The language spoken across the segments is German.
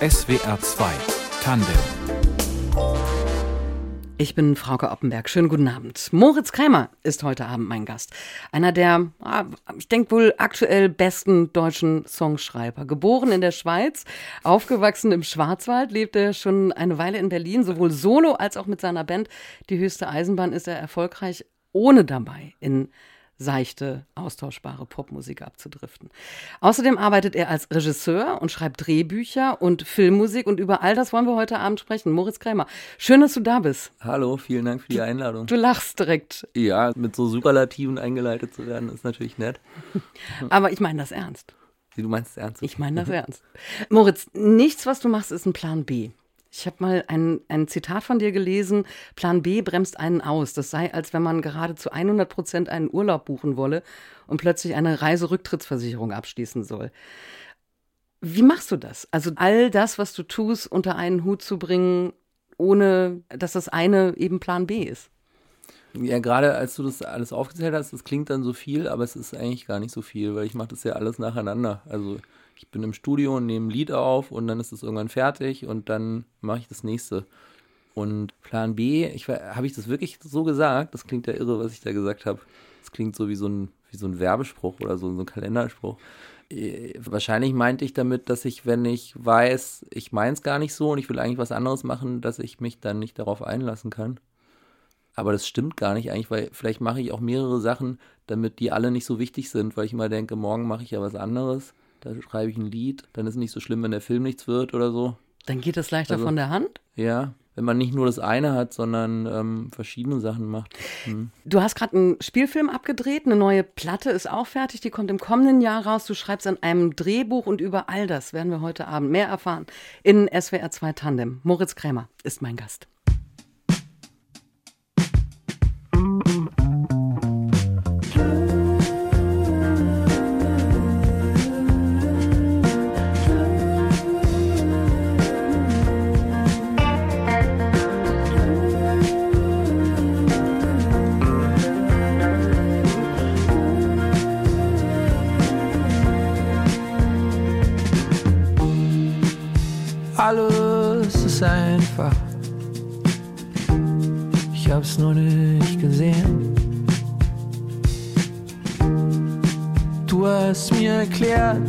SWR 2 Tandem ich bin Frauke Oppenberg. Schönen guten Abend. Moritz Krämer ist heute Abend mein Gast. Einer der, ah, ich denke wohl aktuell besten deutschen Songschreiber. Geboren in der Schweiz, aufgewachsen im Schwarzwald, lebt er schon eine Weile in Berlin, sowohl solo als auch mit seiner Band. Die höchste Eisenbahn ist er erfolgreich, ohne dabei in seichte, austauschbare Popmusik abzudriften. Außerdem arbeitet er als Regisseur und schreibt Drehbücher und Filmmusik und über all das wollen wir heute Abend sprechen. Moritz Krämer, schön, dass du da bist. Hallo, vielen Dank für die Einladung. Du, lachst direkt. Ja, mit so Superlativen eingeleitet zu werden, ist natürlich nett. Aber ich meine das ernst. Du meinst es ernst? Ich meine das ernst. Moritz, nichts, was du machst, ist ein Plan B. Ich habe mal ein, ein Zitat von dir gelesen, Plan B bremst einen aus. Das sei, als wenn man gerade zu 100 Prozent einen Urlaub buchen wolle und plötzlich eine Reiserücktrittsversicherung abschließen soll. Wie machst du das? Also all das, was du tust, unter einen Hut zu bringen, ohne dass das eine eben Plan B ist? Ja, gerade als du das alles aufgezählt hast, das klingt dann so viel, aber es ist eigentlich gar nicht so viel, weil ich mache das ja alles nacheinander. Also ich bin im Studio und nehme ein Lied auf und dann ist es irgendwann fertig und dann mache ich das nächste. Und Plan B, ich habe ich das wirklich so gesagt? Das klingt ja irre, was ich da gesagt habe. Das klingt so wie so ein, wie so ein Werbespruch oder so, so ein Kalenderspruch. Äh, wahrscheinlich meinte ich damit, dass ich, wenn ich weiß, ich meine es gar nicht so und ich will eigentlich was anderes machen, dass ich mich dann nicht darauf einlassen kann. Aber das stimmt gar nicht eigentlich, weil vielleicht mache ich auch mehrere Sachen, damit die alle nicht so wichtig sind, weil ich immer denke, morgen mache ich ja was anderes da schreibe ich ein Lied, dann ist es nicht so schlimm, wenn der Film nichts wird oder so. Dann geht es leichter also, von der Hand? Ja, wenn man nicht nur das eine hat, sondern ähm, verschiedene Sachen macht. Hm. Du hast gerade einen Spielfilm abgedreht, eine neue Platte ist auch fertig, die kommt im kommenden Jahr raus. Du schreibst an einem Drehbuch und über all das werden wir heute Abend mehr erfahren in SWR 2 Tandem. Moritz Krämer ist mein Gast. Hab's nur nicht gesehen. Du hast mir erklärt,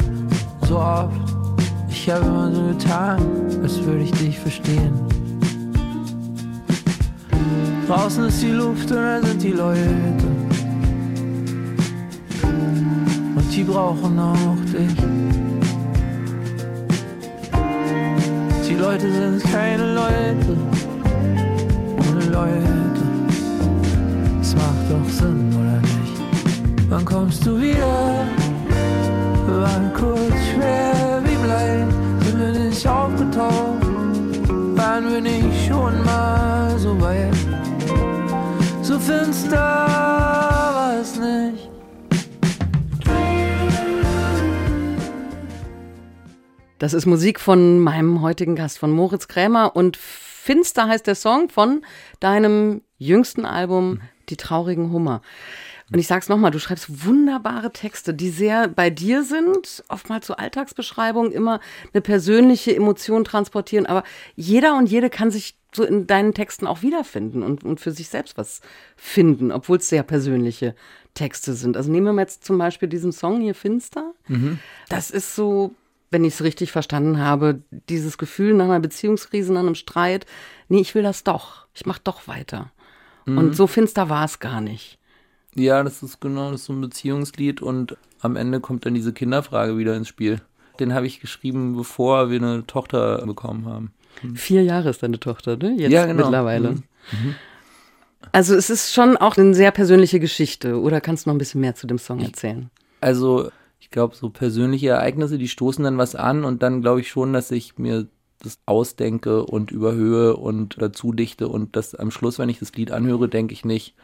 so oft. Ich habe immer so getan, als würde ich dich verstehen. Draußen ist die Luft und da sind die Leute. Und die brauchen auch dich. Die Leute sind keine Leute, ohne Leute. Wann kommst du wieder? Wann kurz schwer wie Blei, sind wir nicht aufgetaucht? Waren wir nicht schon mal so weit? So finster war es nicht. Das ist Musik von meinem heutigen Gast, von Moritz Krämer. Und Finster heißt der Song von deinem jüngsten Album, Die traurigen Hummer. Und ich sag's nochmal, du schreibst wunderbare Texte, die sehr bei dir sind, oftmals so Alltagsbeschreibungen, immer eine persönliche Emotion transportieren. Aber jeder und jede kann sich so in deinen Texten auch wiederfinden und, und für sich selbst was finden, obwohl es sehr persönliche Texte sind. Also nehmen wir mal jetzt zum Beispiel diesen Song hier Finster. Mhm. Das ist so wenn ich es richtig verstanden habe, dieses Gefühl nach einer Beziehungskrise, nach einem Streit, nee, ich will das doch, ich mach doch weiter. Mhm. Und so finster war es gar nicht. Ja, das ist genau, das ist so ein Beziehungslied und am Ende kommt dann diese Kinderfrage wieder ins Spiel. Den habe ich geschrieben, bevor wir eine Tochter bekommen haben. Mhm. Vier Jahre ist deine Tochter, ne? Jetzt ja, genau. mittlerweile. Mhm. Mhm. Also es ist schon auch eine sehr persönliche Geschichte. Oder kannst du noch ein bisschen mehr zu dem Song erzählen? Also ich glaube, so persönliche Ereignisse, die stoßen dann was an und dann glaube ich schon, dass ich mir das ausdenke und überhöhe und dazu dichte und das am Schluss, wenn ich das Lied anhöre, denke ich nicht,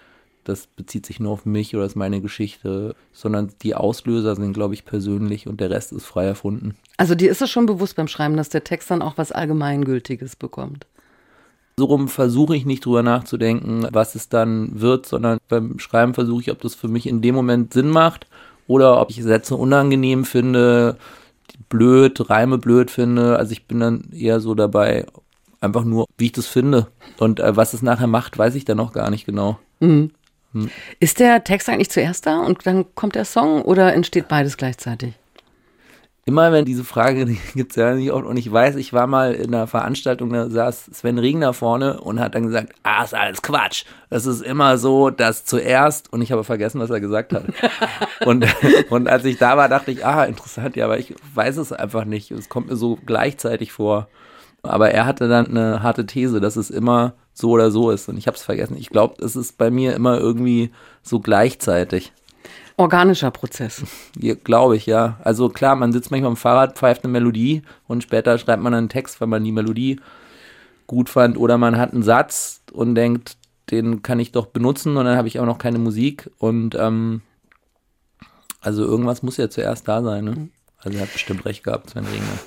das bezieht sich nur auf mich oder ist meine Geschichte, sondern die Auslöser sind, glaube ich, persönlich und der Rest ist frei erfunden. Also dir ist es schon bewusst beim Schreiben, dass der Text dann auch was Allgemeingültiges bekommt? So rum versuche ich nicht drüber nachzudenken, was es dann wird, sondern beim Schreiben versuche ich, ob das für mich in dem Moment Sinn macht oder ob ich Sätze unangenehm finde, blöd, Reime blöd finde. Also ich bin dann eher so dabei, einfach nur, wie ich das finde. Und äh, was es nachher macht, weiß ich dann noch gar nicht genau. Mhm. Ist der Text eigentlich zuerst da und dann kommt der Song oder entsteht beides gleichzeitig? Immer wenn diese Frage gibt es ja nicht oft und ich weiß, ich war mal in einer Veranstaltung, da saß Sven Regner vorne und hat dann gesagt, ah, ist alles Quatsch. Es ist immer so, dass zuerst, und ich habe vergessen, was er gesagt hat. und, und als ich da war, dachte ich, ah, interessant, ja, aber ich weiß es einfach nicht. Es kommt mir so gleichzeitig vor. Aber er hatte dann eine harte These, dass es immer so oder so ist. Und ich habe es vergessen. Ich glaube, es ist bei mir immer irgendwie so gleichzeitig. Organischer Prozess. Ja, glaube ich, ja. Also klar, man sitzt manchmal am Fahrrad, pfeift eine Melodie und später schreibt man einen Text, weil man die Melodie gut fand. Oder man hat einen Satz und denkt, den kann ich doch benutzen und dann habe ich auch noch keine Musik. Und ähm, also irgendwas muss ja zuerst da sein. Ne? Also er hat bestimmt recht gehabt, Sven Regner.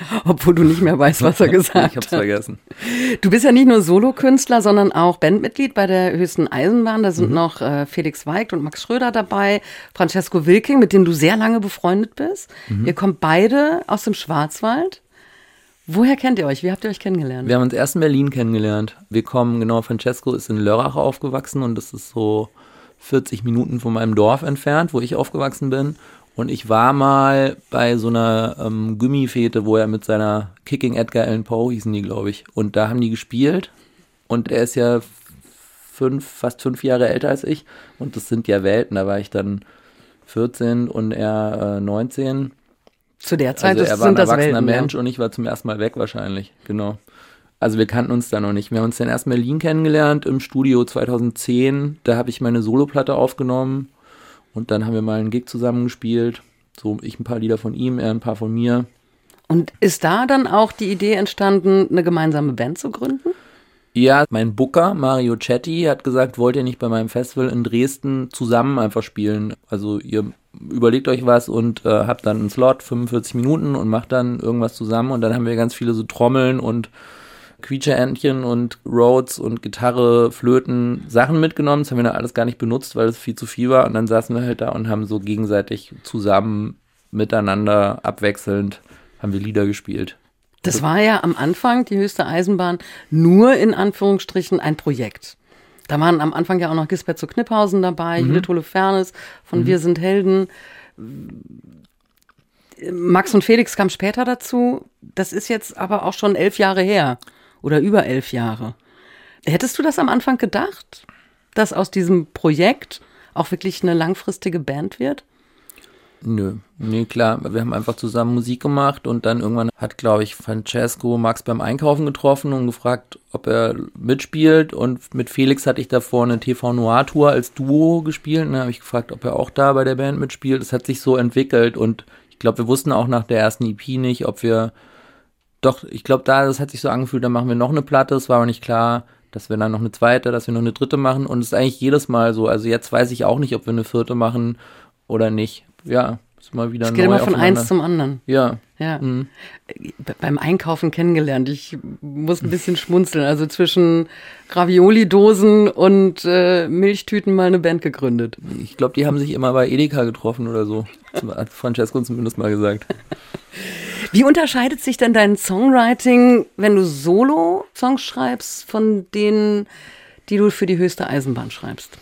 Obwohl du nicht mehr weißt, was er gesagt hat. Ich hab's vergessen. Du bist ja nicht nur Solokünstler, sondern auch Bandmitglied bei der höchsten Eisenbahn. Da sind Mhm. noch äh, Felix Weigt und Max Schröder dabei, Francesco Wilking, mit dem du sehr lange befreundet bist. Mhm. Ihr kommt beide aus dem Schwarzwald. Woher kennt ihr euch? Wie habt ihr euch kennengelernt? Wir haben uns erst in Berlin kennengelernt. Wir kommen, genau, Francesco ist in Lörrach aufgewachsen und das ist so 40 Minuten von meinem Dorf entfernt, wo ich aufgewachsen bin. Und ich war mal bei so einer ähm, Gummifete, wo er mit seiner Kicking Edgar Allan Poe hießen die, glaube ich. Und da haben die gespielt. Und er ist ja fünf, fast fünf Jahre älter als ich. Und das sind ja Welten. Da war ich dann 14 und er äh, 19. Zu der Zeit Also er war ein erwachsener Welten, Mensch ja. und ich war zum ersten Mal weg wahrscheinlich, genau. Also wir kannten uns da noch nicht. Wir haben uns dann erst in Berlin kennengelernt im Studio 2010. Da habe ich meine Soloplatte aufgenommen und dann haben wir mal einen Gig zusammengespielt. So ich ein paar Lieder von ihm, er ein paar von mir. Und ist da dann auch die Idee entstanden, eine gemeinsame Band zu gründen? Ja, mein Booker, Mario Chetty, hat gesagt, wollt ihr nicht bei meinem Festival in Dresden zusammen einfach spielen? Also ihr überlegt euch was und äh, habt dann einen Slot, 45 Minuten und macht dann irgendwas zusammen und dann haben wir ganz viele so Trommeln und Quietscheentchen und Rhodes und Gitarre, Flöten, Sachen mitgenommen. Das haben wir dann alles gar nicht benutzt, weil es viel zu viel war und dann saßen wir halt da und haben so gegenseitig zusammen miteinander abwechselnd haben wir Lieder gespielt. Das war ja am Anfang, die höchste Eisenbahn, nur in Anführungsstrichen ein Projekt. Da waren am Anfang ja auch noch Gisbert zu Kniphausen dabei, Judith Holofernes von Wir sind Helden. Max und Felix kam später dazu. Das ist jetzt aber auch schon elf Jahre her oder über elf Jahre. Hättest du das am Anfang gedacht, dass aus diesem Projekt auch wirklich eine langfristige Band wird? Nö, nee, klar. Wir haben einfach zusammen Musik gemacht und dann irgendwann hat, glaube ich, Francesco Max beim Einkaufen getroffen und gefragt, ob er mitspielt. Und mit Felix hatte ich davor eine TV Noir Tour als Duo gespielt. Und dann habe ich gefragt, ob er auch da bei der Band mitspielt. Es hat sich so entwickelt und ich glaube, wir wussten auch nach der ersten EP nicht, ob wir doch, ich glaube, da, das hat sich so angefühlt, dann machen wir noch eine Platte. Es war aber nicht klar, dass wir dann noch eine zweite, dass wir noch eine dritte machen. Und es ist eigentlich jedes Mal so. Also jetzt weiß ich auch nicht, ob wir eine vierte machen oder nicht. Ja, ist mal wieder Es geht immer von eins zum anderen. Ja, Ja. Mhm. Be- Beim Einkaufen kennengelernt. Ich muss ein bisschen schmunzeln. Also zwischen Ravioli-Dosen und äh, Milchtüten mal eine Band gegründet. ich glaube, die haben sich immer bei Edeka getroffen oder so. Hat Francesco zumindest mal gesagt. Wie unterscheidet sich denn dein Songwriting, wenn du Solo-Songs schreibst, von denen, die du für die höchste Eisenbahn schreibst?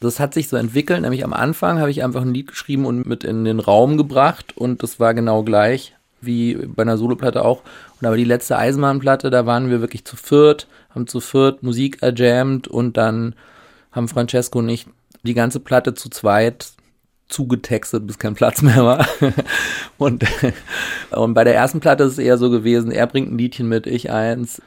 Das hat sich so entwickelt, nämlich am Anfang habe ich einfach ein Lied geschrieben und mit in den Raum gebracht und das war genau gleich wie bei einer Soloplatte auch. Und aber die letzte Eisenbahnplatte, da waren wir wirklich zu viert, haben zu viert Musik erjammt und dann haben Francesco und ich die ganze Platte zu zweit zugetextet, bis kein Platz mehr war. und, und bei der ersten Platte ist es eher so gewesen, er bringt ein Liedchen mit, ich eins.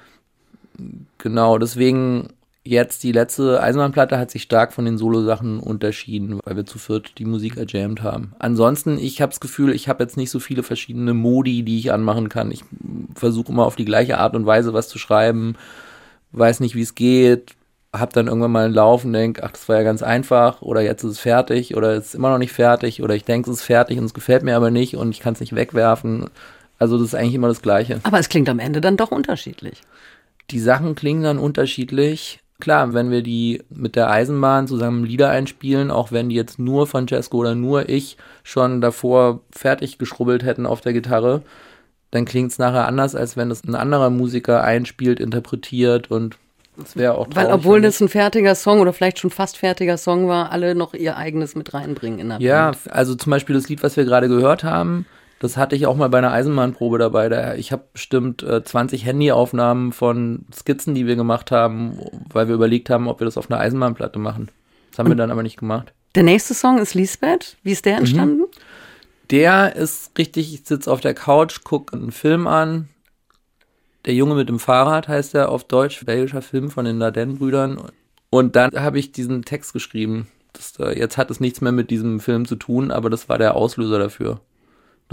Genau, deswegen jetzt die letzte Eisenbahnplatte hat sich stark von den Solo-Sachen unterschieden, weil wir zu viert die Musik erjammt haben. Ansonsten, ich habe das Gefühl, ich habe jetzt nicht so viele verschiedene Modi, die ich anmachen kann. Ich versuche immer auf die gleiche Art und Weise was zu schreiben, weiß nicht, wie es geht, hab dann irgendwann mal einen Lauf und denk, ach, das war ja ganz einfach oder jetzt ist es fertig oder es ist immer noch nicht fertig oder ich denke, es ist fertig und es gefällt mir aber nicht und ich kann es nicht wegwerfen. Also das ist eigentlich immer das Gleiche. Aber es klingt am Ende dann doch unterschiedlich. Die Sachen klingen dann unterschiedlich. Klar, wenn wir die mit der Eisenbahn zusammen Lieder einspielen, auch wenn die jetzt nur Francesco oder nur ich schon davor fertig geschrubbelt hätten auf der Gitarre, dann klingt es nachher anders, als wenn es ein anderer Musiker einspielt, interpretiert und es wäre auch Weil obwohl das ein fertiger Song oder vielleicht schon fast fertiger Song war, alle noch ihr eigenes mit reinbringen in der Ja, Band. also zum Beispiel das Lied, was wir gerade gehört haben, das hatte ich auch mal bei einer Eisenbahnprobe dabei. Da, ich habe bestimmt äh, 20 Handyaufnahmen von Skizzen, die wir gemacht haben, weil wir überlegt haben, ob wir das auf einer Eisenbahnplatte machen. Das haben wir dann aber nicht gemacht. Der nächste Song ist Lisbeth. Wie ist der entstanden? Der ist richtig, ich sitze auf der Couch, gucke einen Film an. Der Junge mit dem Fahrrad heißt er auf Deutsch, belgischer Film von den Dardenne-Brüdern. Und dann habe ich diesen Text geschrieben. Das, äh, jetzt hat es nichts mehr mit diesem Film zu tun, aber das war der Auslöser dafür.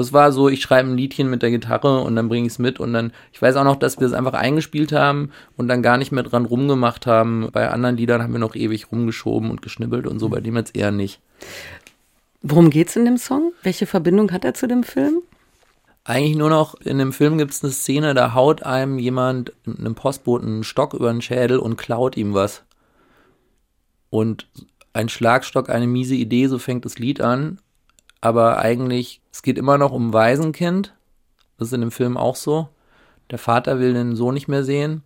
Das war so, ich schreibe ein Liedchen mit der Gitarre und dann bringe ich es mit und dann, ich weiß auch noch, dass wir es einfach eingespielt haben und dann gar nicht mehr dran rumgemacht haben. Bei anderen Liedern haben wir noch ewig rumgeschoben und geschnibbelt und so, bei dem jetzt eher nicht. Worum geht's in dem Song? Welche Verbindung hat er zu dem Film? Eigentlich nur noch, in dem Film gibt es eine Szene, da haut einem jemand, einem Postboten, einen Stock über den Schädel und klaut ihm was. Und ein Schlagstock, eine miese Idee, so fängt das Lied an. Aber eigentlich, es geht immer noch um ein Waisenkind. Das ist in dem Film auch so. Der Vater will den Sohn nicht mehr sehen.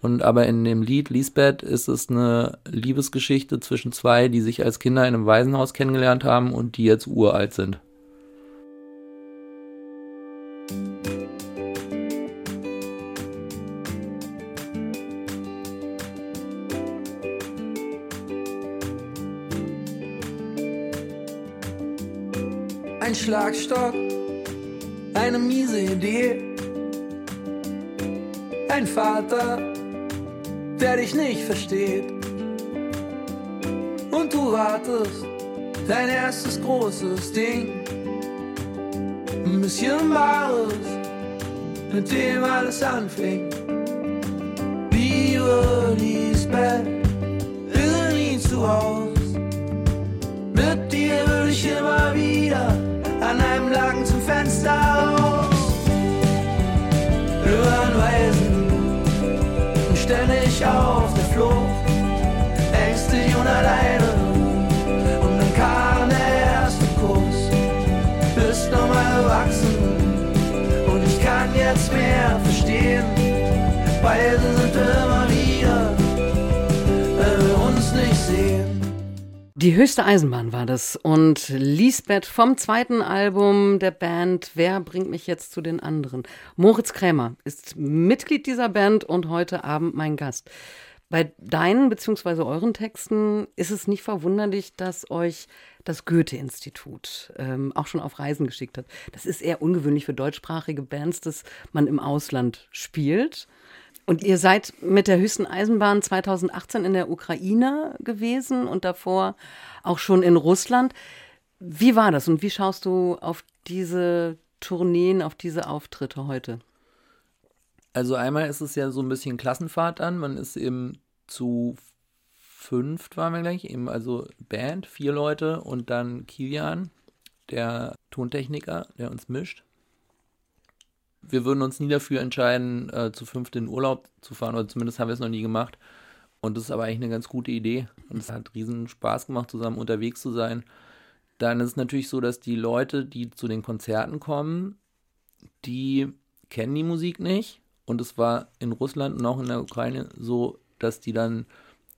Und aber in dem Lied Lisbeth ist es eine Liebesgeschichte zwischen zwei, die sich als Kinder in einem Waisenhaus kennengelernt haben und die jetzt uralt sind. Ein Schlagstock, eine miese Idee. Ein Vater, der dich nicht versteht. Und du wartest dein erstes großes Ding. Ein bisschen Wahres, mit dem alles anfing. Liebe Lisbeth, ist nie zu Haus. Fenster raus. Über Die höchste Eisenbahn war das. Und Lisbeth vom zweiten Album der Band Wer bringt mich jetzt zu den anderen? Moritz Krämer ist Mitglied dieser Band und heute Abend mein Gast. Bei deinen bzw. euren Texten ist es nicht verwunderlich, dass euch das Goethe-Institut ähm, auch schon auf Reisen geschickt hat. Das ist eher ungewöhnlich für deutschsprachige Bands, dass man im Ausland spielt. Und ihr seid mit der höchsten Eisenbahn 2018 in der Ukraine gewesen und davor auch schon in Russland. Wie war das und wie schaust du auf diese Tourneen, auf diese Auftritte heute? Also einmal ist es ja so ein bisschen Klassenfahrt dann. Man ist eben zu fünft waren wir gleich, eben also Band, vier Leute und dann Kilian, der Tontechniker, der uns mischt. Wir würden uns nie dafür entscheiden, äh, zu fünft in Urlaub zu fahren, oder zumindest haben wir es noch nie gemacht. Und das ist aber eigentlich eine ganz gute Idee. Und es hat riesen Spaß gemacht, zusammen unterwegs zu sein. Dann ist es natürlich so, dass die Leute, die zu den Konzerten kommen, die kennen die Musik nicht. Und es war in Russland und auch in der Ukraine so, dass die dann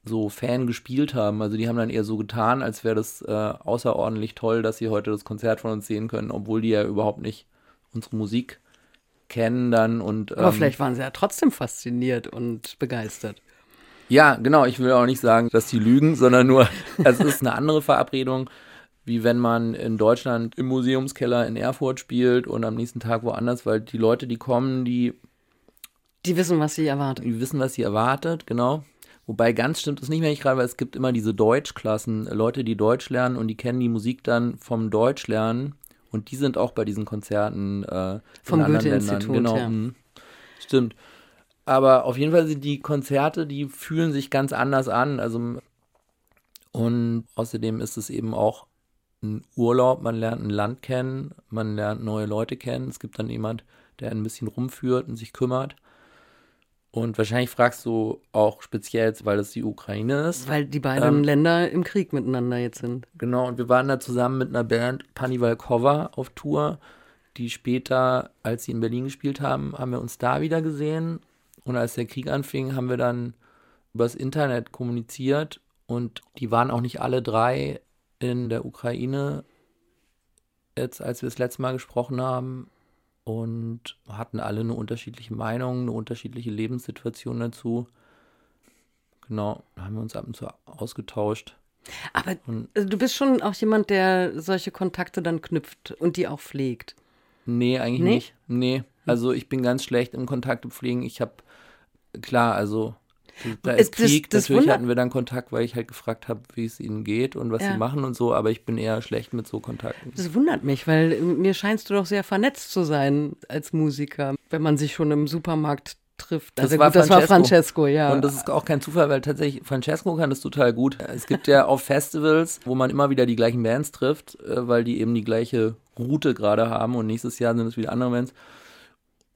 so Fan gespielt haben. Also die haben dann eher so getan, als wäre das äh, außerordentlich toll, dass sie heute das Konzert von uns sehen können, obwohl die ja überhaupt nicht unsere Musik kennen dann und Aber ähm, vielleicht waren sie ja trotzdem fasziniert und begeistert. ja, genau. Ich will auch nicht sagen, dass die lügen, sondern nur, es ist eine andere Verabredung, wie wenn man in Deutschland im Museumskeller in Erfurt spielt und am nächsten Tag woanders, weil die Leute, die kommen, die, Die wissen, was sie erwartet. die wissen, was sie erwartet, genau. Wobei ganz stimmt es nicht mehr, ich gerade, weil es gibt immer diese Deutschklassen, Leute, die Deutsch lernen und die kennen die Musik dann vom Deutschlernen und die sind auch bei diesen Konzerten äh, Vom Goethe-Institut. Genau, ja. mhm. stimmt. Aber auf jeden Fall sind die Konzerte, die fühlen sich ganz anders an. Also und außerdem ist es eben auch ein Urlaub. Man lernt ein Land kennen, man lernt neue Leute kennen. Es gibt dann jemand, der ein bisschen rumführt und sich kümmert. Und wahrscheinlich fragst du auch speziell, weil das die Ukraine ist. Weil die beiden Ähm, Länder im Krieg miteinander jetzt sind. Genau, und wir waren da zusammen mit einer Band Panivalkova auf Tour, die später, als sie in Berlin gespielt haben, haben wir uns da wieder gesehen. Und als der Krieg anfing, haben wir dann übers Internet kommuniziert. Und die waren auch nicht alle drei in der Ukraine, jetzt als wir das letzte Mal gesprochen haben. Und hatten alle eine unterschiedliche Meinung, eine unterschiedliche Lebenssituation dazu. Genau, haben wir uns ab und zu ausgetauscht. Aber Und- also du bist schon auch jemand, der solche Kontakte dann knüpft und die auch pflegt. Nee, eigentlich Nee? nicht. Nee, also ich bin ganz schlecht im Kontakte pflegen. Ich habe, klar, also da Es- ist das- Krieg, das natürlich hatten wir dann Kontakt, weil ich halt gefragt habe, wie es ihnen geht und was Ja. sie machen und so, aber ich bin eher schlecht mit so Kontakten. Das wundert mich, weil äh, mir scheinst du doch sehr vernetzt zu sein als Musiker, wenn man sich schon im Supermarkt trifft. Das Also war gut, das war Francesco. Francesco, ja. Und das ist auch kein Zufall, weil tatsächlich Francesco kann das total gut. Es gibt ja auf Festivals, wo man immer wieder die gleichen Bands trifft, äh, weil die eben die gleiche Route gerade haben und nächstes Jahr sind es wieder andere Bands.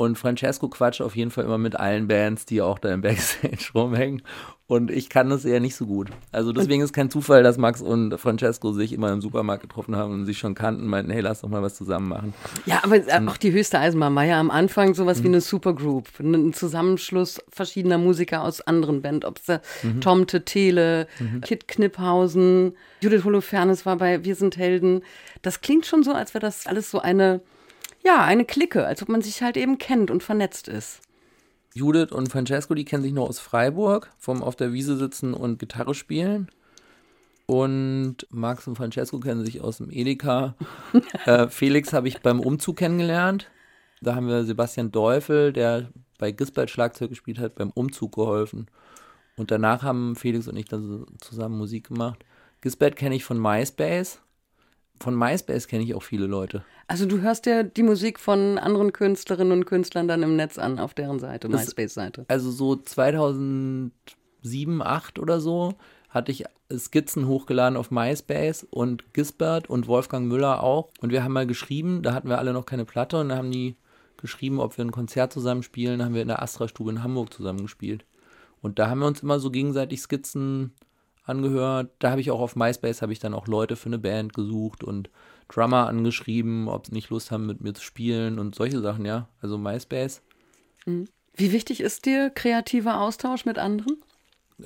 Und Francesco quatscht auf jeden Fall immer mit allen Bands, die auch da im Backstage rumhängen. Und ich kann das eher nicht so gut. Also deswegen ist kein Zufall, dass Max und Francesco sich immer im Supermarkt getroffen haben und sich schon kannten, meinten, hey, lass doch mal was zusammen machen. ja, aber äh, auch die höchste Eisenbahn war ja am Anfang sowas wie eine Supergroup, ein Zusammenschluss verschiedener Musiker aus anderen Bands, ob es da Tomte, Tele, Kit Kniphausen, Judith Holofernes war bei Wir sind Helden. Das klingt schon so, als wäre das alles so eine, ja, eine Clique, als ob man sich halt eben kennt und vernetzt ist. Judith und Francesco, die kennen sich nur aus Freiburg, vom auf der Wiese sitzen und Gitarre spielen. Und Max und Francesco kennen sich aus dem Edeka. äh, Felix habe ich beim Umzug kennengelernt. Da haben wir Sebastian Teufel, der bei Gisbert Schlagzeug gespielt hat, beim Umzug geholfen. Und danach haben Felix und ich dann so zusammen Musik gemacht. Gisbert kenne ich von MySpace. Von MySpace kenne ich auch viele Leute. Also du hörst ja die Musik von anderen Künstlerinnen und Künstlern dann im Netz an, auf deren Seite, MySpace-Seite. also so 2007, 8 oder so, hatte ich Skizzen hochgeladen auf MySpace und Gisbert und Wolfgang Müller auch. Und wir haben mal geschrieben, da hatten wir alle noch keine Platte und da haben die geschrieben, ob wir ein Konzert zusammen spielen. Da haben wir in der Astra-Stube in Hamburg zusammen gespielt. Und da haben wir uns immer so gegenseitig Skizzen angehört. Da habe ich auch auf MySpace habe ich dann auch Leute für eine Band gesucht und Drummer angeschrieben, ob sie nicht Lust haben, mit mir zu spielen und solche Sachen, ja. Also MySpace. Wie wichtig ist dir kreativer Austausch mit anderen?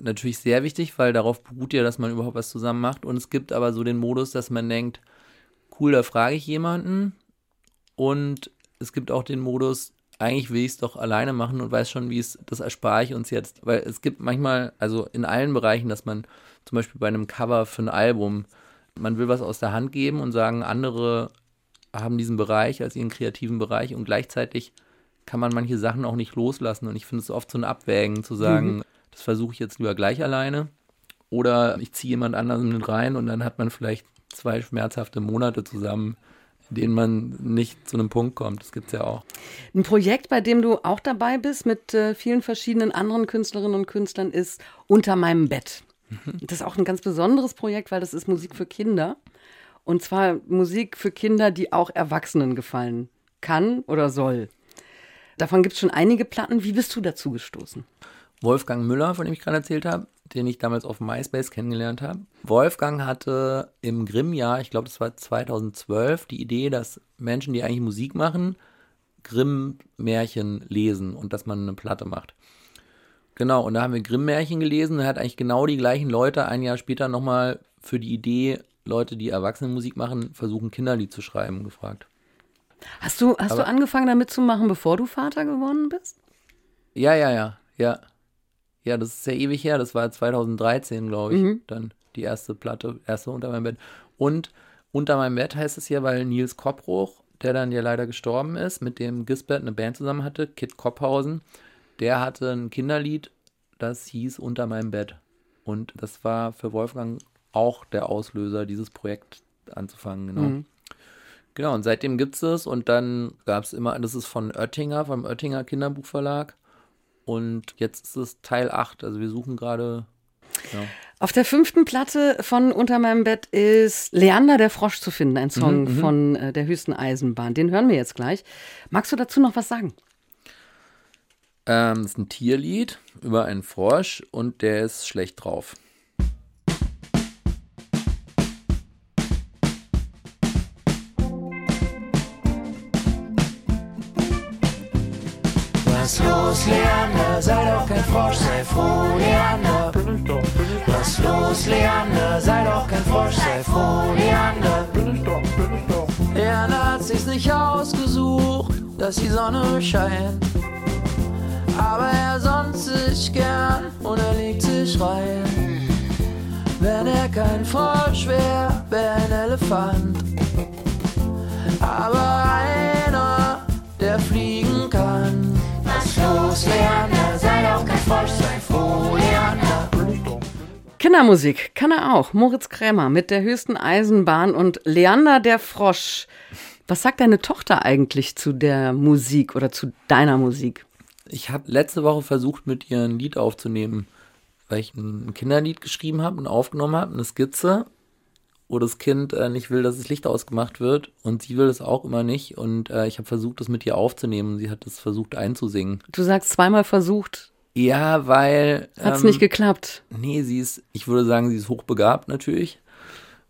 natürlich sehr wichtig, weil darauf beruht ja, dass man überhaupt was zusammen macht. Und es gibt aber so den Modus, dass man denkt, cool, da frage ich jemanden. Und es gibt auch den Modus, eigentlich will ich es doch alleine machen und weiß schon, wie es, das erspare ich uns jetzt. Weil es gibt manchmal, also in allen Bereichen, dass man zum Beispiel bei einem Cover für ein Album, man will was aus der Hand geben und sagen, andere haben diesen Bereich als ihren kreativen Bereich und gleichzeitig kann man manche Sachen auch nicht loslassen. Und ich finde es oft so ein Abwägen zu sagen, das versuche ich jetzt lieber gleich alleine. Oder ich ziehe jemand anderen mit rein und dann hat man vielleicht zwei schmerzhafte Monate zusammen, denen man nicht zu einem Punkt kommt. Das gibt es ja auch. Ein Projekt, bei dem du auch dabei bist mit äh, vielen verschiedenen anderen Künstlerinnen und Künstlern, ist Unter meinem Bett. Das ist auch ein ganz besonderes Projekt, weil das ist Musik für Kinder. Und zwar Musik für Kinder, die auch Erwachsenen gefallen kann oder soll. Davon gibt es schon einige Platten. Wie bist du dazu gestoßen? Wolfgang Müller, von dem ich gerade erzählt habe, den ich damals auf MySpace kennengelernt habe. Wolfgang hatte im Grimm-Jahr, ich glaube, das war 2012, die Idee, dass Menschen, die eigentlich Musik machen, Grimm-Märchen lesen und dass man eine Platte macht. Genau, und da haben wir Grimm-Märchen gelesen. Er hat eigentlich genau die gleichen Leute ein Jahr später nochmal für die Idee, Leute, die Erwachsenenmusik machen, versuchen Kinderlied zu schreiben, gefragt. Hast du, hast du Aber- angefangen damit zu machen, bevor du Vater geworden bist? Ja, ja, ja, ja. Ja, das ist ja ewig her. Das war 2013, glaube ich, Mhm. dann die erste Platte, erste Unter meinem Bett. Und Unter meinem Bett heißt es ja, weil Nils Koppruch, der dann ja leider gestorben ist, mit dem Gisbert eine Band zusammen hatte, Kit Kopphausen, der hatte ein Kinderlied, das hieß Unter meinem Bett. Und das war für Wolfgang auch der Auslöser, dieses Projekt anzufangen, genau. Mhm. Genau, und seitdem gibt es es und dann gab es immer, das ist von Oettinger, vom Oettinger Kinderbuchverlag. Und jetzt ist es Teil 8, also wir suchen gerade. Ja. Auf der fünften Platte von Unter meinem Bett ist Leander der Frosch zu finden, ein Song von äh, der höchsten Eisenbahn. Den hören wir jetzt gleich. Magst du dazu noch was sagen? Ähm, das ist ein Tierlied über einen Frosch und der ist schlecht drauf. Doch Frosch, sei froh, Leander. Was los, Leander? Sei doch kein Frosch, sei froh, Leander. Leander hat sich's nicht ausgesucht, dass die Sonne scheint. Aber er sonnt sich gern und er legt sich rein. Wenn er kein Frosch wär, wär ein Elefant. Aber einer, der fliegen kann. Was los, Leander? Kindermusik kann er auch. Moritz Krämer mit der höchsten Eisenbahn und Leander der Frosch. Was sagt deine Tochter eigentlich zu der Musik oder zu deiner Musik? Ich habe letzte Woche versucht, mit ihr ein Lied aufzunehmen, weil ich ein Kinderlied geschrieben habe und aufgenommen habe, eine Skizze, wo das Kind äh, nicht will, dass das Licht ausgemacht wird und sie will es auch immer nicht und äh, ich habe versucht, das mit ihr aufzunehmen. Sie hat es versucht einzusingen. Du sagst zweimal versucht, Ja, weil hat's ähm, nicht geklappt. Nee, sie ist, ich würde sagen, sie ist hochbegabt natürlich,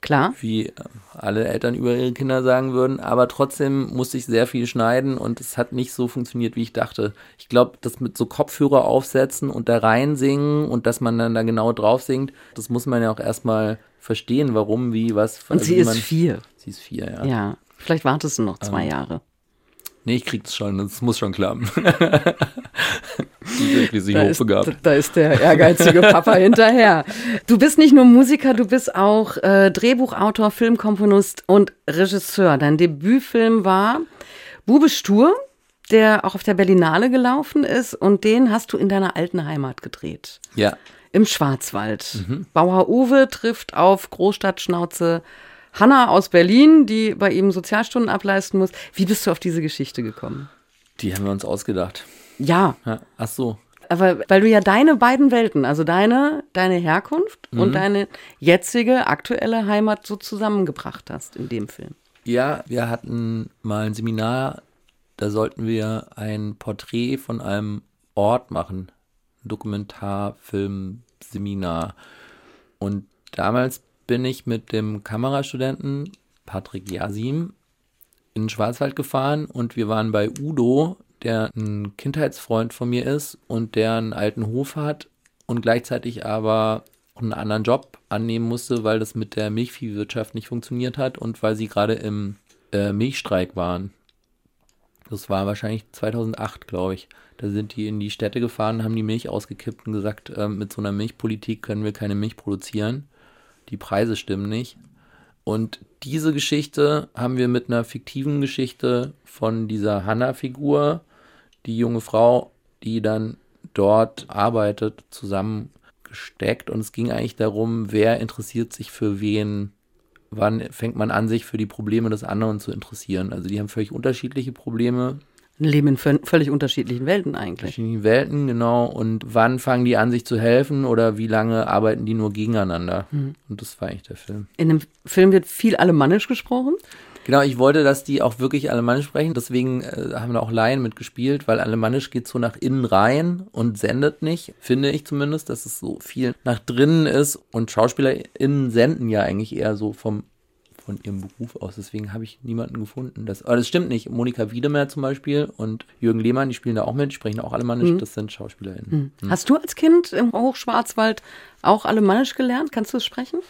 Klar. wie äh, alle Eltern über ihre Kinder sagen würden, aber trotzdem musste ich sehr viel schneiden und es hat nicht so funktioniert, wie ich dachte. Ich glaube, das mit so Kopfhörer aufsetzen und da reinsingen und dass man dann da genau drauf singt, das muss man ja auch erstmal verstehen, warum, wie, was. Und also sie ist vier. Sie ist vier, ja. Ja. Vielleicht wartest du noch zwei Ähm. Jahre. Nee, ich krieg's schon, das muss schon klappen. ist wirklich sich Da ist, hochbegabt. da ist der ehrgeizige Papa hinterher. Du bist nicht nur Musiker, du bist auch äh, Drehbuchautor, Filmkomponist und Regisseur. Dein Debütfilm war Bube Stur, der auch auf der Berlinale gelaufen ist und den hast du in deiner alten Heimat gedreht. Ja. Im Schwarzwald. Bauer Uwe trifft auf Großstadtschnauze Hanna aus Berlin, die bei ihm Sozialstunden ableisten muss. Wie bist du auf diese Geschichte gekommen? Die haben wir uns ausgedacht. Ja, Ja. Ach so. aber weil du ja deine beiden Welten, also deine, deine Herkunft und deine jetzige, aktuelle Heimat so zusammengebracht hast in dem Film. Ja, wir hatten mal ein Seminar, da sollten wir ein Porträt von einem Ort machen. Dokumentarfilm-Seminar. Und damals bin ich mit dem Kamerastudenten Patrick Yasim in den Schwarzwald gefahren und wir waren bei Udo, der ein Kindheitsfreund von mir ist und der einen alten Hof hat und gleichzeitig aber einen anderen Job annehmen musste, weil das mit der Milchviehwirtschaft nicht funktioniert hat und weil sie gerade im äh, Milchstreik waren. Das war wahrscheinlich 2008, glaube ich. Da sind die in die Städte gefahren, haben die Milch ausgekippt und gesagt, ähm, mit so einer Milchpolitik können wir keine Milch produzieren. Die Preise stimmen nicht. Und diese Geschichte haben wir mit einer fiktiven Geschichte von dieser Hanna-Figur, die junge Frau, die dann dort arbeitet, zusammengesteckt. Und es ging eigentlich darum, wer interessiert sich für wen, wann fängt man an, sich für die Probleme des anderen zu interessieren. Also die haben völlig unterschiedliche Probleme, Leben in vö- völlig unterschiedlichen Welten eigentlich. verschiedene Welten, genau. Und wann fangen die an, sich zu helfen oder wie lange arbeiten die nur gegeneinander? Und das war eigentlich der Film. In dem Film wird viel Alemannisch gesprochen. Genau, ich wollte, dass die auch wirklich Alemannisch sprechen. Deswegen äh, haben da auch Laien mitgespielt, weil Alemannisch geht so nach innen rein und sendet nicht, finde ich zumindest, dass es so viel nach drinnen ist. Und SchauspielerInnen senden ja eigentlich eher so vom von ihrem Beruf aus. Deswegen habe ich niemanden gefunden. Das, aber das stimmt nicht. Monika Wiedemer zum Beispiel und Jürgen Lehmann, die spielen da auch mit, die sprechen auch Alemannisch. Das sind SchauspielerInnen. Hast du als Kind im Hochschwarzwald auch Alemannisch gelernt? Kannst du es sprechen?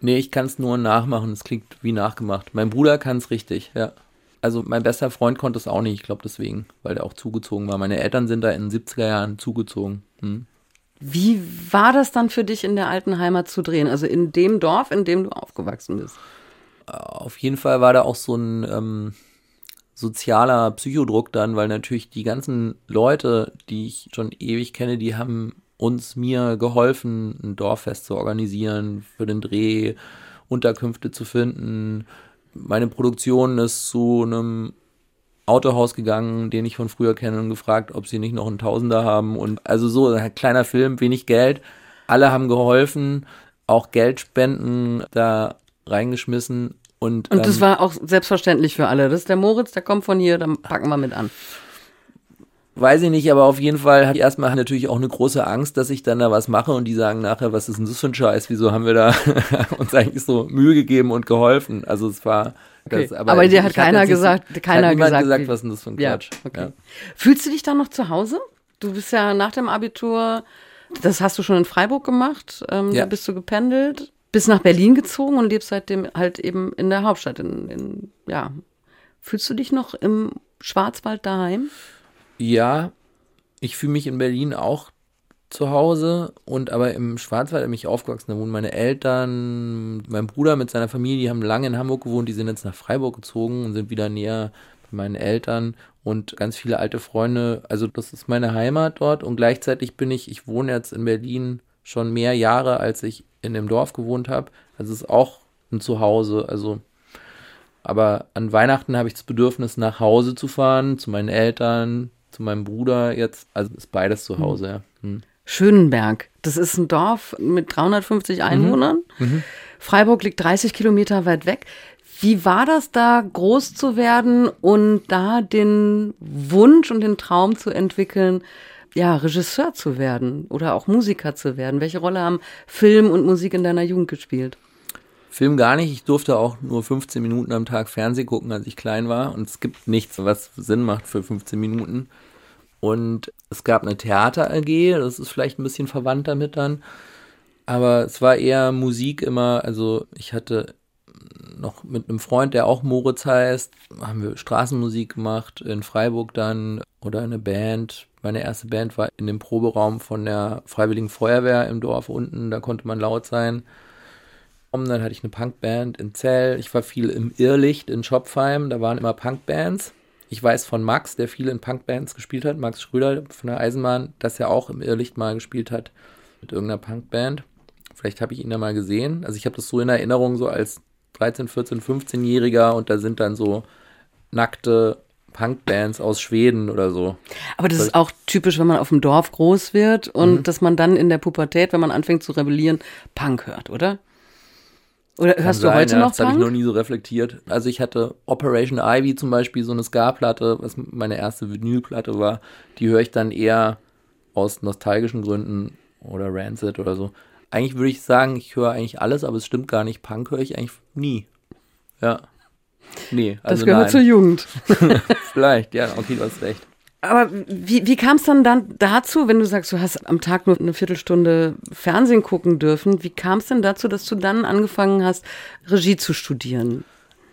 Nee, ich kann es nur nachmachen. Es klingt wie nachgemacht. Mein Bruder kann es richtig, ja. Also mein bester Freund konnte es auch nicht, ich glaube deswegen, weil der auch zugezogen war. Meine Eltern sind da in den 70er Jahren zugezogen. Hm. Wie war das dann für dich in der alten Heimat zu drehen? Also in dem Dorf, in dem du aufgewachsen bist? Auf jeden Fall war da auch so ein ähm, sozialer Psychodruck dann, weil natürlich die ganzen Leute, die ich schon ewig kenne, die haben uns, mir geholfen, ein Dorffest zu organisieren, für den Dreh Unterkünfte zu finden. Meine Produktion ist zu einem Autohaus gegangen, den ich von früher kenne und gefragt, ob sie nicht noch einen Tausender haben. Und also so ein kleiner Film, wenig Geld. Alle haben geholfen, auch Geldspenden da reingeschmissen. Und, Und das ähm, war auch selbstverständlich für alle. Das ist der Moritz, der kommt von hier, dann packen wir mit an. Weiß ich nicht, aber auf jeden Fall ich erstmal natürlich auch eine große Angst, dass ich dann da was mache und die sagen nachher, was ist denn das für ein Scheiß? Wieso haben wir da uns eigentlich so Mühe gegeben und geholfen? Also es war Okay. das, aber, dir hat keiner gesagt, hat keiner niemand gesagt, gesagt, was ist denn das für ein Ja, Quatsch? okay. Fühlst du dich dann noch zu Hause? Du bist ja nach dem Abitur, das hast du schon in Freiburg gemacht, ähm, Ja. da bist du gependelt, bist nach Berlin gezogen und lebst seitdem halt eben in der Hauptstadt. In, in, ja. Fühlst du dich noch im Schwarzwald daheim? Ja, ich fühle mich in Berlin auch zu Hause und aber im Schwarzwald bin ich aufgewachsen. Da wohnen meine Eltern, mein Bruder mit seiner Familie, die haben lange in Hamburg gewohnt, die sind jetzt nach Freiburg gezogen und sind wieder näher bei meinen Eltern und ganz viele alte Freunde. Also das ist meine Heimat dort und gleichzeitig bin ich, ich wohne jetzt in Berlin schon mehr Jahre, als ich in dem Dorf gewohnt habe. Also es ist auch ein Zuhause. Also aber an Weihnachten habe ich das Bedürfnis, nach Hause zu fahren, zu meinen Eltern, zu meinem Bruder jetzt. Also ist beides zu Hause, ja. Hm. Schönenberg. Das ist ein Dorf mit 350 Einwohnern. Freiburg liegt 30 Kilometer weit weg. Wie war das da, groß zu werden und da den Wunsch und den Traum zu entwickeln, ja, Regisseur zu werden oder auch Musiker zu werden? Welche Rolle haben Film und Musik in deiner Jugend gespielt? Film gar nicht. Ich durfte auch nur 15 Minuten am Tag Fernsehen gucken, als ich klein war. Und es gibt nichts, was Sinn macht für 15 Minuten. Und es gab eine Theater AG, das ist vielleicht ein bisschen verwandt damit dann. Aber es war eher Musik immer, also ich hatte noch mit einem Freund, der auch Moritz heißt, haben wir Straßenmusik gemacht in Freiburg dann oder eine Band. Meine erste Band war in dem Proberaum von der Freiwilligen Feuerwehr im Dorf unten, da konnte man laut sein. Und Dann hatte ich eine Punkband in Zell. Ich war viel im Irrlicht in Schopfheim. Da waren immer Punkbands. Ich weiß von Max, der viel in Punkbands gespielt hat, Max Schröder von der Eisenbahn, dass er auch im Irrlicht mal gespielt hat mit irgendeiner Punkband. Vielleicht habe ich ihn da mal gesehen. Also ich habe das so in Erinnerung, so als 13, 14, 15-Jähriger und da sind dann so nackte Punkbands aus Schweden oder so. Aber das ist auch typisch, wenn man auf dem Dorf groß wird und dass man dann in der Pubertät, wenn man anfängt zu rebellieren, Punk hört, oder? Oder hörst du Kann sein, heute ja, noch Das habe ich noch nie so reflektiert. Also ich hatte Operation Ivy zum Beispiel, so eine Ska-Platte, was meine erste Vinylplatte war. Die höre ich dann eher aus nostalgischen Gründen oder Rancid oder so. Eigentlich würde ich sagen, ich höre eigentlich alles, aber es stimmt gar nicht. Punk höre ich eigentlich nie. Ja. Nee, also das gehört nein. zur Jugend. Vielleicht, ja, okay, du hast recht. Aber wie, wie kam es dann, dann dazu, wenn du sagst, du hast am Tag nur eine Viertelstunde Fernsehen gucken dürfen, wie kam es denn dazu, dass du dann angefangen hast, Regie zu studieren?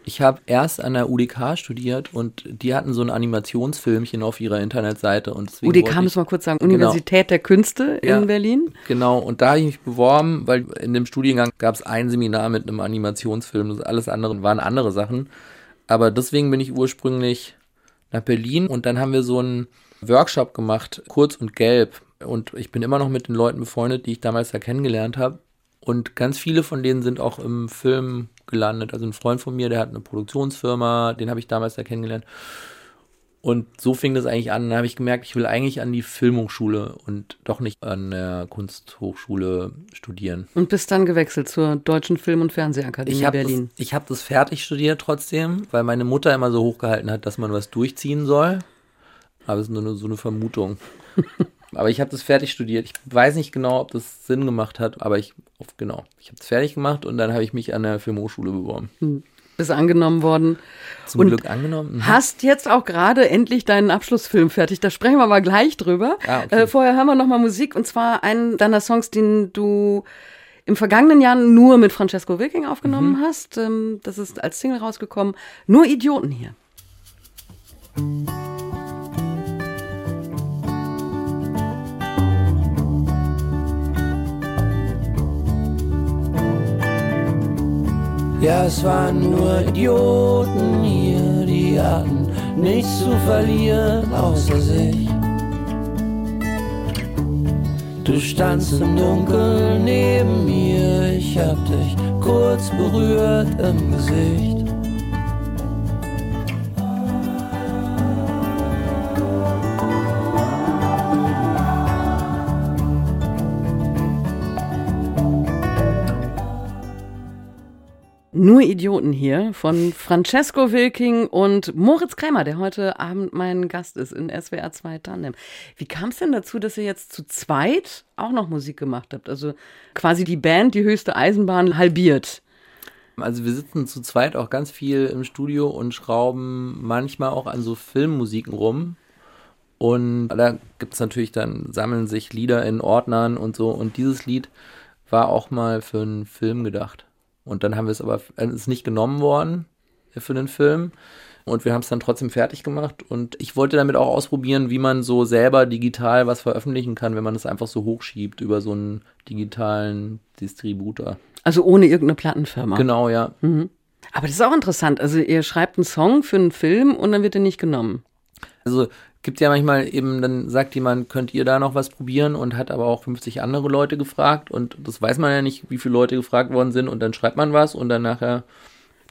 Ich habe erst an der UDK studiert und die hatten so ein Animationsfilmchen auf ihrer Internetseite. Und UDK müssen wir kurz sagen, Universität der Künste in Ja. Berlin. Genau, und da habe ich mich beworben, weil in dem Studiengang gab es ein Seminar mit einem Animationsfilm, alles andere waren andere Sachen. Aber deswegen bin ich ursprünglich nach Berlin und dann haben wir so einen Workshop gemacht, kurz und gelb. Und ich bin immer noch mit den Leuten befreundet, die ich damals da kennengelernt habe. Und ganz viele von denen sind auch im Film gelandet. Also ein Freund von mir, der hat eine Produktionsfirma, den habe ich damals da kennengelernt. Und so fing das eigentlich an. Dann habe ich gemerkt, ich will eigentlich an die Filmhochschule und doch nicht an der Kunsthochschule studieren. Und bist dann gewechselt zur Deutschen Film- und Fernsehakademie Ich habe das, Berlin. ich hab das fertig studiert trotzdem, weil meine Mutter immer so hochgehalten hat, dass man was durchziehen soll. Aber es ist nur so eine Vermutung. aber ich habe das fertig studiert. Ich weiß nicht genau, ob das Sinn gemacht hat, aber ich, genau, ich habe es fertig gemacht und dann habe ich mich an der Filmhochschule beworben. Bist angenommen worden. Zum Und Glück angenommen. Mhm. Hast jetzt auch gerade endlich deinen Abschlussfilm fertig. Da sprechen wir mal gleich drüber. Ah, okay. äh, vorher hören wir noch mal Musik und zwar einen deiner Songs, den du im vergangenen Jahr nur mit Francesco Wilking aufgenommen Mhm. hast. Ähm, das ist als Single rausgekommen. Nur Idioten hier. Ja, es waren nur Idioten hier, die hatten nichts zu verlieren außer sich. Du standst im Dunkeln neben mir, ich hab dich kurz berührt im Gesicht. Nur Idioten hier von Francesco Wilking und Moritz Krämer, der heute Abend mein Gast ist in SWR 2 Tandem. Wie kam es denn dazu, dass ihr jetzt zu zweit auch noch Musik gemacht habt? Also quasi die Band, die höchste Eisenbahn halbiert. Also wir sitzen zu zweit auch ganz viel im Studio und schrauben manchmal auch an so Filmmusiken rum. Und da gibt es natürlich dann, sammeln sich Lieder in Ordnern und so. Und dieses Lied war auch mal für einen Film gedacht. Und dann haben wir es aber, es ist nicht genommen worden für den Film. Und wir haben es dann trotzdem fertig gemacht. Und ich wollte damit auch ausprobieren, wie man so selber digital was veröffentlichen kann, wenn man es einfach so hochschiebt über so einen digitalen Distributor. Also ohne irgendeine Plattenfirma. Genau, ja. Mhm. Aber das ist auch interessant. Also ihr schreibt einen Song für einen Film und dann wird er nicht genommen. Also gibt ja manchmal eben, dann sagt jemand, könnt ihr da noch was probieren und hat aber auch 50 andere Leute gefragt und das weiß man ja nicht, wie viele Leute gefragt worden sind und dann schreibt man was und dann nachher.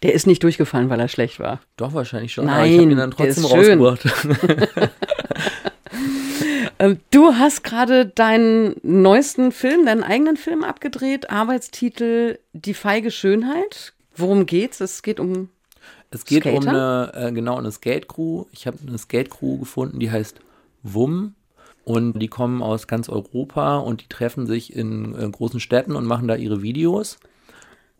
Der ist nicht durchgefallen, weil er schlecht war. Doch, wahrscheinlich schon. Nein, aber ich habe ihn dann trotzdem rausgebracht. Ähm, du hast gerade deinen neuesten Film, deinen eigenen Film abgedreht, Arbeitstitel Die feige Schönheit. Worum geht's? Es geht um es geht Skater? um eine, äh, genau, eine Skate-Crew. Ich habe eine Skate-Crew gefunden, die heißt WUM. Und die kommen aus ganz Europa und die treffen sich in äh, großen Städten und machen da ihre Videos.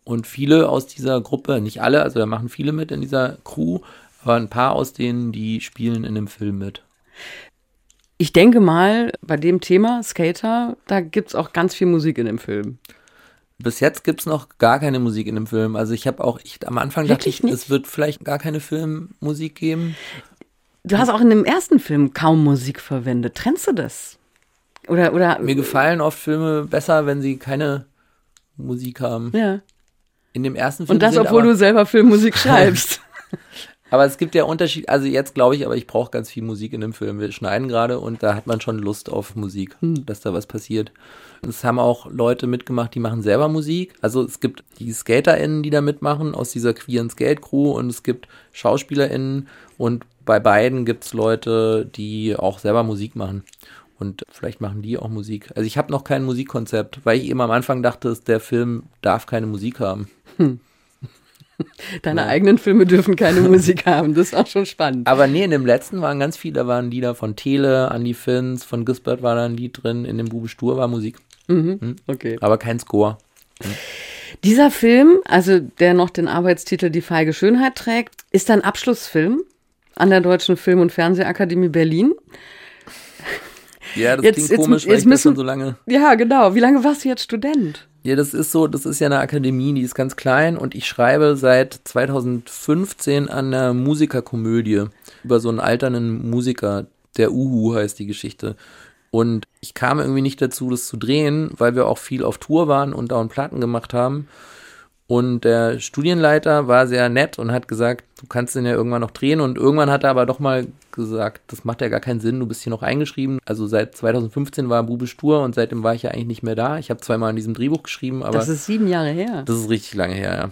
Und viele aus dieser Gruppe, nicht alle, also da machen viele mit in dieser Crew, aber ein paar aus denen, die spielen in dem Film mit. Ich denke mal, bei dem Thema Skater, da gibt's auch ganz viel Musik in dem Film. Bis jetzt gibt's noch gar keine Musik in dem Film. Also ich habe auch, ich, am Anfang dachte Wirklich ich, nicht? es wird vielleicht gar keine Filmmusik geben. Du hast auch in dem ersten Film kaum Musik verwendet. Trennst du das? Oder, oder? Mir gefallen oft Filme besser, wenn sie keine Musik haben. Ja. In dem ersten Film Und das, obwohl du selber Filmmusik schreibst. aber es gibt ja Unterschied, also jetzt glaube ich, aber ich brauche ganz viel Musik in dem Film. Wir schneiden gerade und da hat man schon Lust auf Musik, Hm. dass da was passiert. Es haben auch Leute mitgemacht, die machen selber Musik. Also es gibt die SkaterInnen, die da mitmachen, aus dieser queeren Skate-Crew und es gibt SchauspielerInnen und bei beiden gibt es Leute, die auch selber Musik machen. Und vielleicht machen die auch Musik. Also ich habe noch kein Musikkonzept, weil ich eben am Anfang dachte, der Film darf keine Musik haben. Deine eigenen Filme dürfen keine Musik haben. Das ist auch schon spannend. Aber nee, in dem letzten waren ganz viele, da waren Lieder von Tele, Andy Finns, von Gisbert war da ein Lied drin, in dem Bube Stur war Musik, Okay. aber kein Score. Dieser Film, also der noch den Arbeitstitel Die feige Schönheit trägt, ist ein Abschlussfilm an der Deutschen Film- und Fernsehakademie Berlin. Ja, das Jetzt- klingt jetzt- komisch, weil jetzt ich müssen- schon so lange. Ja, genau. Wie lange warst du jetzt Student? Ja, das ist so, das ist ja eine Akademie, die ist ganz klein und ich schreibe seit 2015 an einer Musikerkomödie über so einen alternden Musiker, der Uhu heißt die Geschichte. Und ich kam irgendwie nicht dazu, das zu drehen, weil wir auch viel auf Tour waren und dauernd Platten gemacht haben. Und der Studienleiter war sehr nett und hat gesagt, du kannst den ja irgendwann noch drehen. Und irgendwann hat er aber doch mal gesagt, das macht ja gar keinen Sinn, du bist hier noch eingeschrieben. Also seit 2015 war Bube Stur und seitdem war ich ja eigentlich nicht mehr da. Ich habe zweimal in diesem Drehbuch geschrieben, aber Das ist sieben Jahre her. das ist richtig lange her, ja.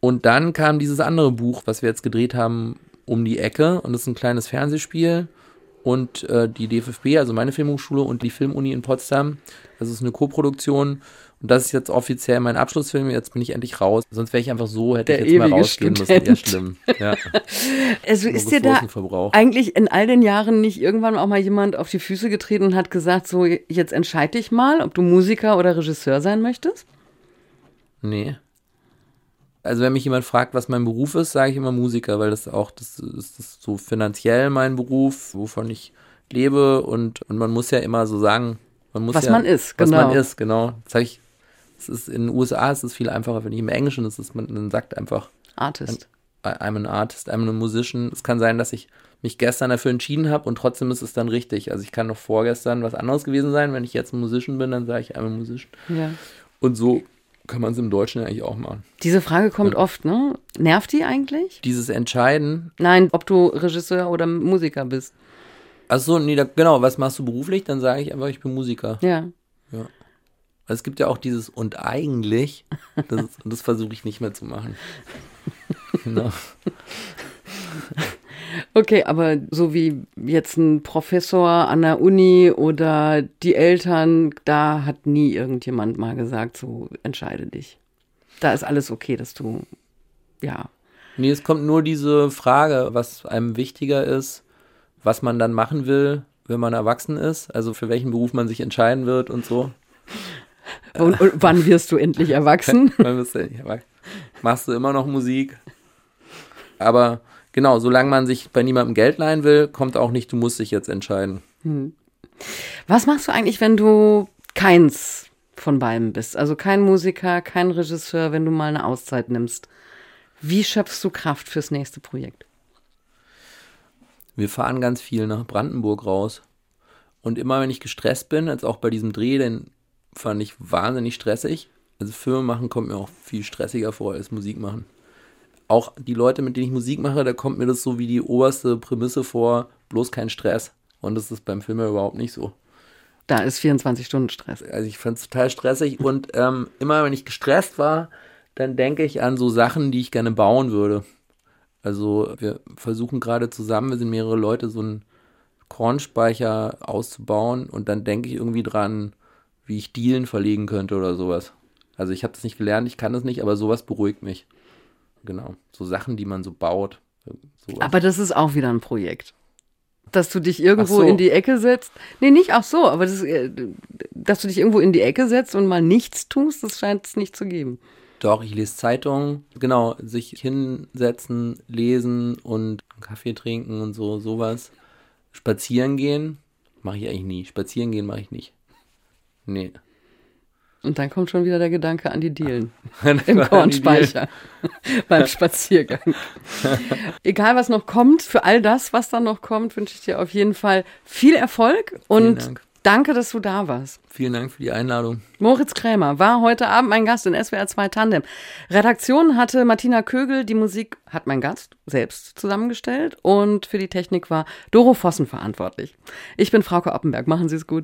Und dann kam dieses andere Buch, was wir jetzt gedreht haben, um die Ecke. Und das ist ein kleines Fernsehspiel. Und äh, die DFFB, also meine Filmhochschule und die Filmuni in Potsdam. Das ist eine Koproduktion. Und das ist jetzt offiziell mein Abschlussfilm. Jetzt bin ich endlich raus. Sonst wäre ich einfach so, hätte Der ich jetzt mal rausgehen Student. müssen. Ja, schlimm. Ja, Also ist dir da eigentlich in all den Jahren nicht irgendwann auch mal jemand auf die Füße getreten und hat gesagt, so jetzt entscheid dich mal, ob du Musiker oder Regisseur sein möchtest? Nee. Also wenn mich jemand fragt, was mein Beruf ist, sage ich immer Musiker, weil das auch, das ist, das ist so finanziell mein Beruf, wovon ich lebe und, und man muss ja immer so sagen, man muss Was ja, man ist, was genau. man ist, genau. Das sag ich, es ist in den USA ist es viel einfacher, wenn ich im Englischen ist, es, man, man sagt einfach, Artist. I'm an artist, I'm a musician. Es kann sein, dass ich mich gestern dafür entschieden habe und trotzdem ist es dann richtig. Also ich kann noch vorgestern was anderes gewesen sein. Wenn ich jetzt ein Musician bin, dann sage ich I'm a musician. Ja. Und so kann man es im Deutschen eigentlich auch machen. Diese Frage kommt oft, ne? Nervt die eigentlich? Dieses Entscheiden, Nein, ob du Regisseur oder Musiker bist. Achso, nee, da, genau, was machst du beruflich? Dann sage ich einfach, ich bin Musiker. Ja. Also es gibt ja auch dieses und eigentlich, das, das versuche ich nicht mehr zu machen. Genau. Okay, aber so wie jetzt ein Professor an der Uni oder die Eltern, da hat nie irgendjemand mal gesagt, so entscheide dich. Da ist alles okay, dass du ja. Nee, es kommt nur diese Frage, was einem wichtiger ist, was man dann machen will, wenn man erwachsen ist, also für welchen Beruf man sich entscheiden wird und so. Und, und wann wirst du endlich erwachsen? Wann bist du endlich erwachsen? Machst du immer noch Musik? Aber genau, solange man sich bei niemandem Geld leihen will, kommt auch nicht, du musst dich jetzt entscheiden. Was machst du eigentlich, wenn du keins von beiden bist? Also kein Musiker, kein Regisseur, wenn du mal eine Auszeit nimmst. Wie schöpfst du Kraft fürs nächste Projekt? Wir fahren ganz viel nach Brandenburg raus. Und immer wenn ich gestresst bin, als auch bei diesem Dreh, den fand ich wahnsinnig stressig. Also Filme machen kommt mir auch viel stressiger vor als Musik machen. Auch die Leute, mit denen ich Musik mache, da kommt mir das so wie die oberste Prämisse vor, bloß kein Stress. Und das ist beim Film ja überhaupt nicht so. Da ist 24 Stunden Stress. Also ich fand es total stressig und ähm, immer wenn ich gestresst war, dann denke ich an so Sachen, die ich gerne bauen würde. Also wir versuchen gerade zusammen, wir sind mehrere Leute, so einen Kornspeicher auszubauen und dann denke ich irgendwie dran, wie ich Dielen verlegen könnte oder sowas. Also ich habe das nicht gelernt, ich kann das nicht, aber sowas beruhigt mich. Genau, so Sachen, die man so baut. Sowas. Aber das ist auch wieder ein Projekt. Dass du dich irgendwo so. in die Ecke setzt. Nee, nicht ach so, aber das, äh, dass du dich irgendwo in die Ecke setzt und mal nichts tust, das scheint es nicht zu geben. Doch, ich lese Zeitungen. Genau, sich hinsetzen, lesen und Kaffee trinken und so, sowas. Spazieren gehen mache ich eigentlich nie. Spazieren gehen mache ich nicht. Nee. Und dann kommt schon wieder der Gedanke an die Dielen im Kornspeicher beim Spaziergang. Egal, was noch kommt, für all das, was dann noch kommt, wünsche ich dir auf jeden Fall viel Erfolg und Dank. danke, dass du da warst. Vielen Dank für die Einladung. Moritz Krämer war heute Abend mein Gast in SWR 2 Tandem. Redaktion hatte Martina Kögel, die Musik hat mein Gast selbst zusammengestellt und für die Technik war Doro Vossen verantwortlich. Ich bin Frauke Oppenberg. Machen Sie es gut.